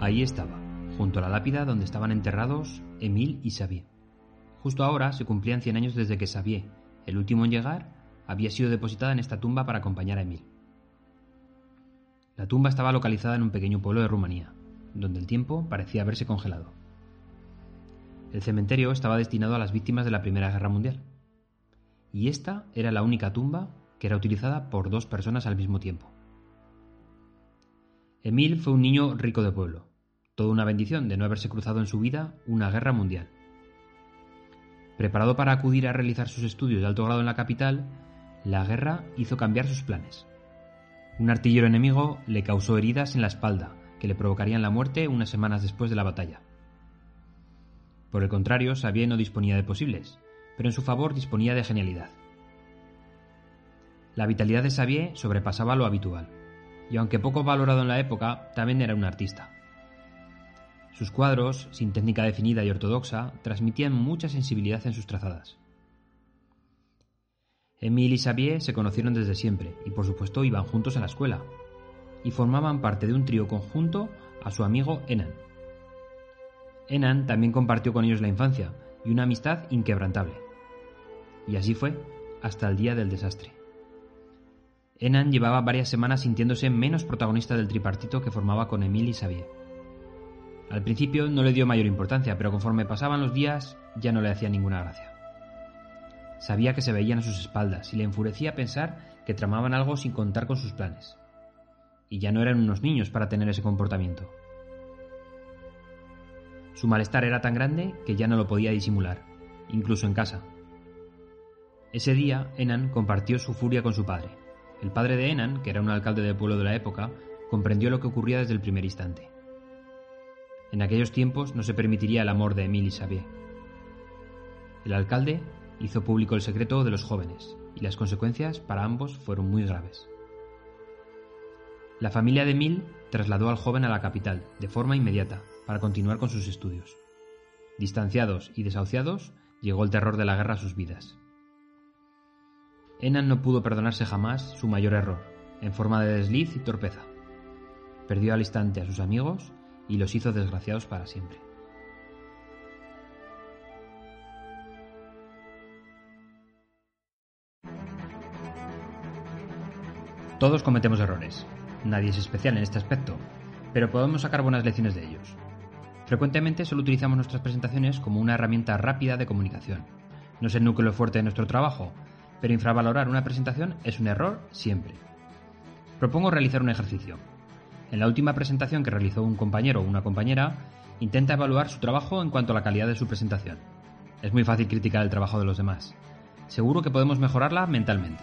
Ahí estaba, junto a la lápida donde estaban enterrados Emile y Xavier. Justo ahora se cumplían 100 años desde que Xavier, el último en llegar, había sido depositada en esta tumba para acompañar a Emile. La tumba estaba localizada en un pequeño pueblo de Rumanía, donde el tiempo parecía haberse congelado. El cementerio estaba destinado a las víctimas de la Primera Guerra Mundial. Y esta era la única tumba que era utilizada por dos personas al mismo tiempo. Emile fue un niño rico de pueblo, toda una bendición de no haberse cruzado en su vida una guerra mundial. Preparado para acudir a realizar sus estudios de alto grado en la capital, la guerra hizo cambiar sus planes. Un artillero enemigo le causó heridas en la espalda que le provocarían la muerte unas semanas después de la batalla. Por el contrario, Xavier no disponía de posibles, pero en su favor disponía de genialidad. La vitalidad de Xavier sobrepasaba lo habitual, y aunque poco valorado en la época, también era un artista. Sus cuadros, sin técnica definida y ortodoxa, transmitían mucha sensibilidad en sus trazadas. Emile y Xavier se conocieron desde siempre y por supuesto iban juntos a la escuela, y formaban parte de un trío conjunto a su amigo Enan. Enan también compartió con ellos la infancia y una amistad inquebrantable. Y así fue hasta el día del desastre. Enan llevaba varias semanas sintiéndose menos protagonista del tripartito que formaba con Emile y Xavier. Al principio no le dio mayor importancia, pero conforme pasaban los días ya no le hacía ninguna gracia. Sabía que se veían a sus espaldas y le enfurecía pensar que tramaban algo sin contar con sus planes. Y ya no eran unos niños para tener ese comportamiento. Su malestar era tan grande que ya no lo podía disimular, incluso en casa. Ese día, Enan compartió su furia con su padre. El padre de Enan, que era un alcalde del pueblo de la época, comprendió lo que ocurría desde el primer instante. En aquellos tiempos no se permitiría el amor de Emile y Xavier. El alcalde hizo público el secreto de los jóvenes, y las consecuencias para ambos fueron muy graves. La familia de Emile trasladó al joven a la capital, de forma inmediata, para continuar con sus estudios. Distanciados y desahuciados, llegó el terror de la guerra a sus vidas. Enan no pudo perdonarse jamás su mayor error, en forma de desliz y torpeza. Perdió al instante a sus amigos y los hizo desgraciados para siempre. Todos cometemos errores. Nadie es especial en este aspecto, pero podemos sacar buenas lecciones de ellos. Frecuentemente solo utilizamos nuestras presentaciones como una herramienta rápida de comunicación. No es el núcleo fuerte de nuestro trabajo, pero infravalorar una presentación es un error siempre. Propongo realizar un ejercicio. En la última presentación que realizó un compañero o una compañera, intenta evaluar su trabajo en cuanto a la calidad de su presentación. Es muy fácil criticar el trabajo de los demás. Seguro que podemos mejorarla mentalmente.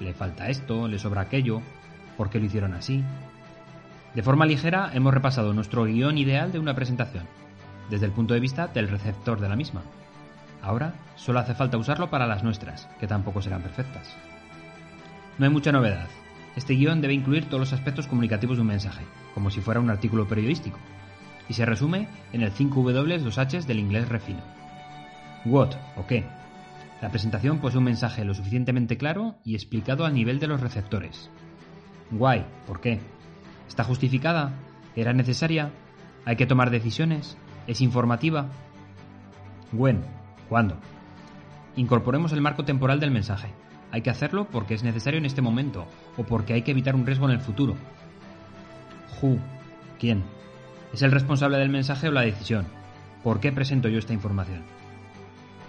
Le falta esto, le sobra aquello, ¿por qué lo hicieron así? De forma ligera hemos repasado nuestro guion ideal de una presentación, desde el punto de vista del receptor de la misma. Ahora solo hace falta usarlo para las nuestras, que tampoco serán perfectas. No hay mucha novedad. Este guion debe incluir todos los aspectos comunicativos de un mensaje, como si fuera un artículo periodístico, y se resume en el 5W 2H del inglés refino. What o qué. La presentación posee un mensaje lo suficientemente claro y explicado al nivel de los receptores. Why, ¿por qué? ¿Está justificada? ¿Era necesaria? ¿Hay que tomar decisiones? ¿Es informativa? When, ¿cuándo? Incorporemos el marco temporal del mensaje. Hay que hacerlo porque es necesario en este momento o porque hay que evitar un riesgo en el futuro. Who, ¿quién? ¿Es el responsable del mensaje o la decisión? ¿Por qué presento yo esta información?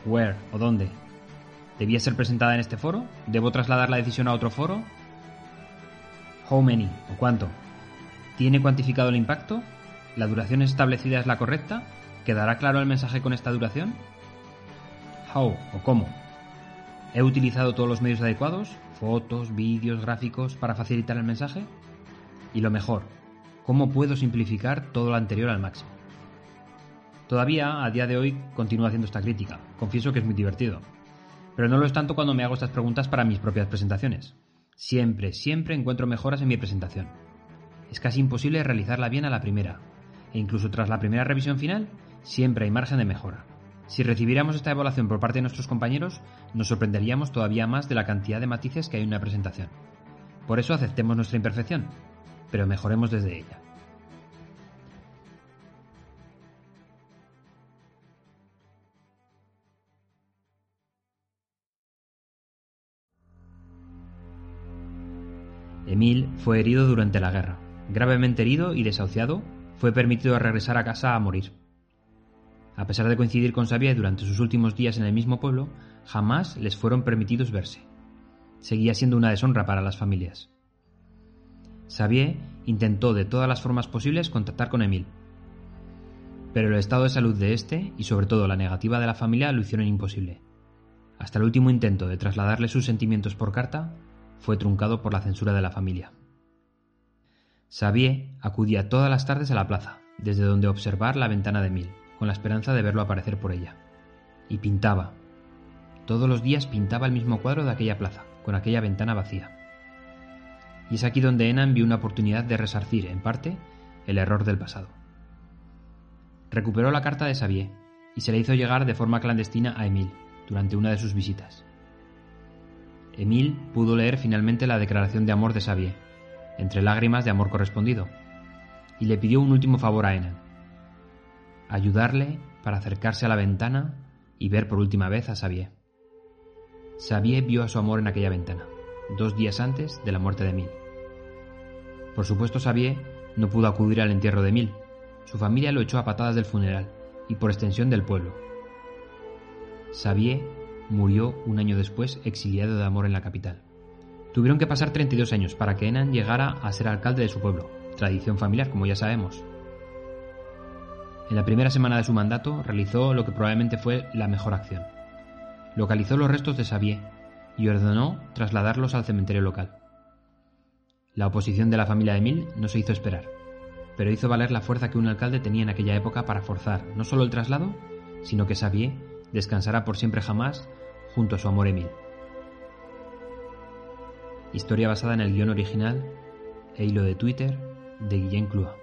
Where o dónde? ¿Debía ser presentada en este foro? ¿Debo trasladar la decisión a otro foro? How many o cuánto? ¿Tiene cuantificado el impacto? ¿La duración establecida es la correcta? ¿Quedará claro el mensaje con esta duración? How o cómo. ¿He utilizado todos los medios adecuados? Fotos, vídeos, gráficos para facilitar el mensaje? Y lo mejor, ¿cómo puedo simplificar todo lo anterior al máximo? Todavía, a día de hoy, continúo haciendo esta crítica. Confieso que es muy divertido. Pero no lo es tanto cuando me hago estas preguntas para mis propias presentaciones. Siempre, siempre encuentro mejoras en mi presentación es casi imposible realizarla bien a la primera, e incluso tras la primera revisión final, siempre hay margen de mejora. Si recibiéramos esta evaluación por parte de nuestros compañeros, nos sorprenderíamos todavía más de la cantidad de matices que hay en una presentación. Por eso aceptemos nuestra imperfección, pero mejoremos desde ella. Emil fue herido durante la guerra. Gravemente herido y desahuciado, fue permitido regresar a casa a morir. A pesar de coincidir con Xavier durante sus últimos días en el mismo pueblo, jamás les fueron permitidos verse. Seguía siendo una deshonra para las familias. Xavier intentó de todas las formas posibles contactar con Emile, pero el estado de salud de este y sobre todo la negativa de la familia lo hicieron imposible. Hasta el último intento de trasladarle sus sentimientos por carta fue truncado por la censura de la familia. Xavier acudía todas las tardes a la plaza, desde donde observar la ventana de Emile, con la esperanza de verlo aparecer por ella. Y pintaba. Todos los días pintaba el mismo cuadro de aquella plaza, con aquella ventana vacía. Y es aquí donde Enan vio una oportunidad de resarcir, en parte, el error del pasado. Recuperó la carta de Xavier y se la hizo llegar de forma clandestina a Emile durante una de sus visitas. Emile pudo leer finalmente la declaración de amor de Xavier, entre lágrimas de amor correspondido, y le pidió un último favor a Enan, ayudarle para acercarse a la ventana y ver por última vez a Xavier. Xavier vio a su amor en aquella ventana, dos días antes de la muerte de Emile. Por supuesto, Xavier no pudo acudir al entierro de Emile, su familia lo echó a patadas del funeral y por extensión del pueblo. Xavier murió un año después exiliado de amor en la capital. Tuvieron que pasar 32 años para que Enan llegara a ser alcalde de su pueblo, tradición familiar como ya sabemos. En la primera semana de su mandato realizó lo que probablemente fue la mejor acción. Localizó los restos de Xavier y ordenó trasladarlos al cementerio local. La oposición de la familia de Emile no se hizo esperar pero hizo valer la fuerza que un alcalde tenía en aquella época para forzar no solo el traslado, sino que Xavier descansará por siempre jamás junto a su amor Emile. Historia basada en el guion original e hilo de Twitter de Guillén Clua.